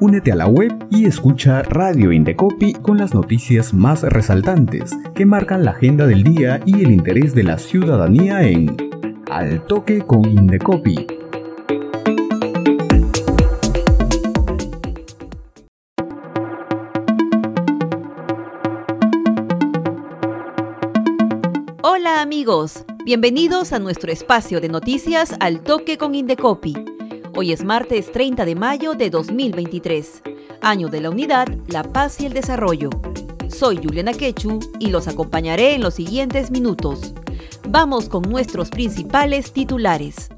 Únete a la web y escucha Radio Indecopi con las noticias más resaltantes que marcan la agenda del día y el interés de la ciudadanía en Al Toque con Indecopi. Hola amigos, bienvenidos a nuestro espacio de noticias Al Toque con Indecopi Hoy es martes 30 de mayo de 2023, año de la unidad, la paz y el desarrollo. Soy Juliana Quechu y los acompañaré en los siguientes minutos. Vamos con nuestros principales titulares.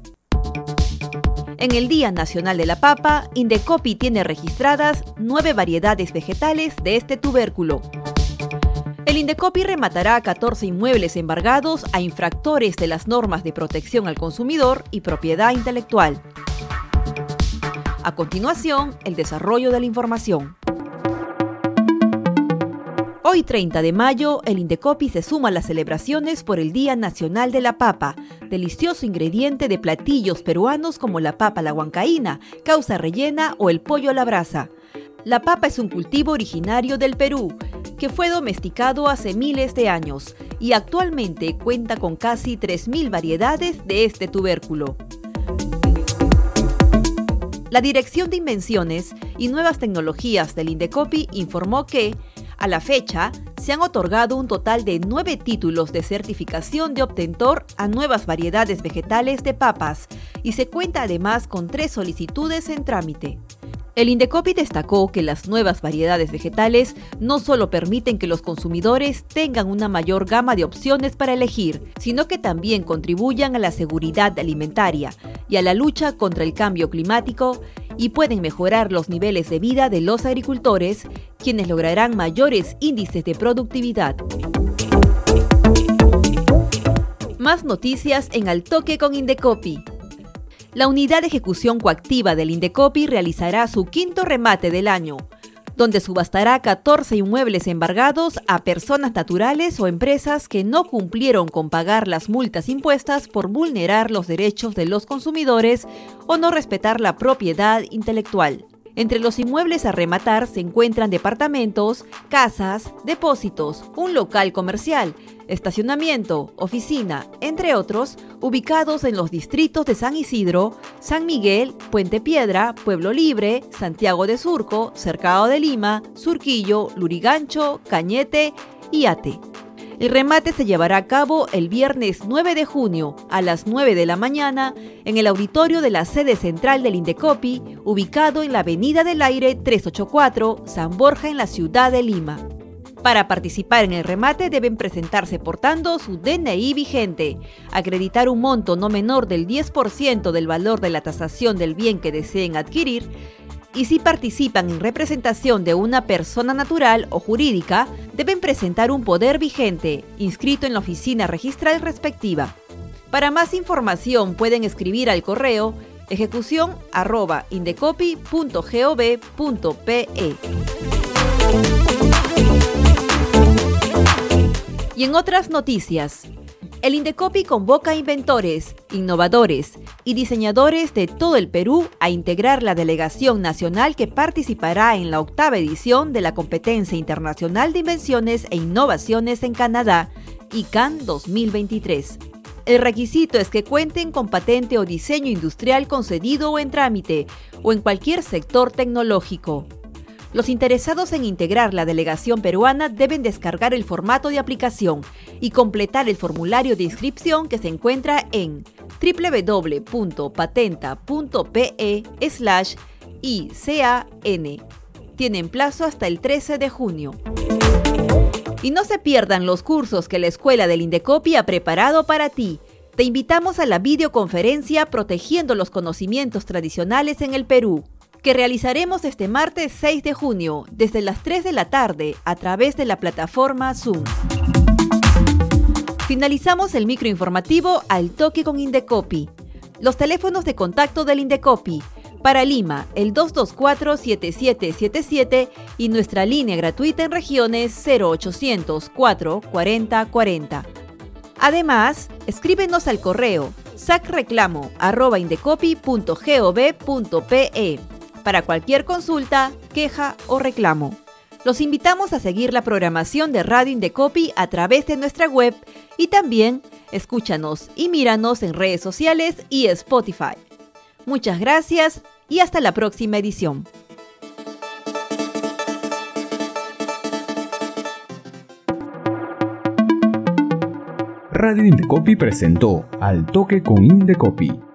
En el Día Nacional de la Papa, Indecopi tiene registradas nueve variedades vegetales de este tubérculo. El Indecopi rematará 14 inmuebles embargados a infractores de las normas de protección al consumidor y propiedad intelectual. A continuación, el desarrollo de la información. Hoy 30 de mayo, el Indecopi se suma a las celebraciones por el Día Nacional de la Papa, delicioso ingrediente de platillos peruanos como la papa la huancaína, causa rellena o el pollo a la brasa. La papa es un cultivo originario del Perú, que fue domesticado hace miles de años y actualmente cuenta con casi 3.000 variedades de este tubérculo. La Dirección de Invenciones y Nuevas Tecnologías del Indecopi informó que, a la fecha, se han otorgado un total de nueve títulos de certificación de obtentor a nuevas variedades vegetales de papas y se cuenta además con tres solicitudes en trámite. El Indecopi destacó que las nuevas variedades vegetales no solo permiten que los consumidores tengan una mayor gama de opciones para elegir, sino que también contribuyan a la seguridad alimentaria y a la lucha contra el cambio climático y pueden mejorar los niveles de vida de los agricultores, quienes lograrán mayores índices de productividad. Más noticias en Al Toque con Indecopi la unidad de ejecución coactiva del Indecopi realizará su quinto remate del año, donde subastará 14 inmuebles embargados a personas naturales o empresas que no cumplieron con pagar las multas impuestas por vulnerar los derechos de los consumidores o no respetar la propiedad intelectual. Entre los inmuebles a rematar se encuentran departamentos, casas, depósitos, un local comercial, estacionamiento, oficina, entre otros, ubicados en los distritos de San Isidro, San Miguel, Puente Piedra, Pueblo Libre, Santiago de Surco, Cercado de Lima, Surquillo, Lurigancho, Cañete y Ate. El remate se llevará a cabo el viernes 9 de junio a las 9 de la mañana en el auditorio de la sede central del Indecopi, ubicado en la Avenida del Aire 384, San Borja, en la ciudad de Lima. Para participar en el remate deben presentarse portando su DNI vigente, acreditar un monto no menor del 10% del valor de la tasación del bien que deseen adquirir, y si participan en representación de una persona natural o jurídica, deben presentar un poder vigente, inscrito en la oficina registral respectiva. Para más información pueden escribir al correo ejecución Y en otras noticias, el Indecopi convoca a inventores, innovadores y diseñadores de todo el Perú a integrar la delegación nacional que participará en la octava edición de la Competencia Internacional de Invenciones e Innovaciones en Canadá, ICANN 2023. El requisito es que cuenten con patente o diseño industrial concedido o en trámite, o en cualquier sector tecnológico. Los interesados en integrar la delegación peruana deben descargar el formato de aplicación y completar el formulario de inscripción que se encuentra en www.patenta.pe ICAN. Tienen plazo hasta el 13 de junio. Y no se pierdan los cursos que la Escuela del Indecopi ha preparado para ti. Te invitamos a la videoconferencia Protegiendo los conocimientos tradicionales en el Perú que realizaremos este martes 6 de junio desde las 3 de la tarde a través de la plataforma Zoom. Finalizamos el microinformativo al toque con Indecopi. Los teléfonos de contacto del Indecopi. Para Lima, el 224-7777 y nuestra línea gratuita en regiones 0800 440 40. Además, escríbenos al correo sacreclamo.indecopi.gov.pe para cualquier consulta, queja o reclamo. Los invitamos a seguir la programación de Radio Indecopi a través de nuestra web y también escúchanos y míranos en redes sociales y Spotify. Muchas gracias y hasta la próxima edición. Radio Indecopi presentó Al Toque con Indecopi,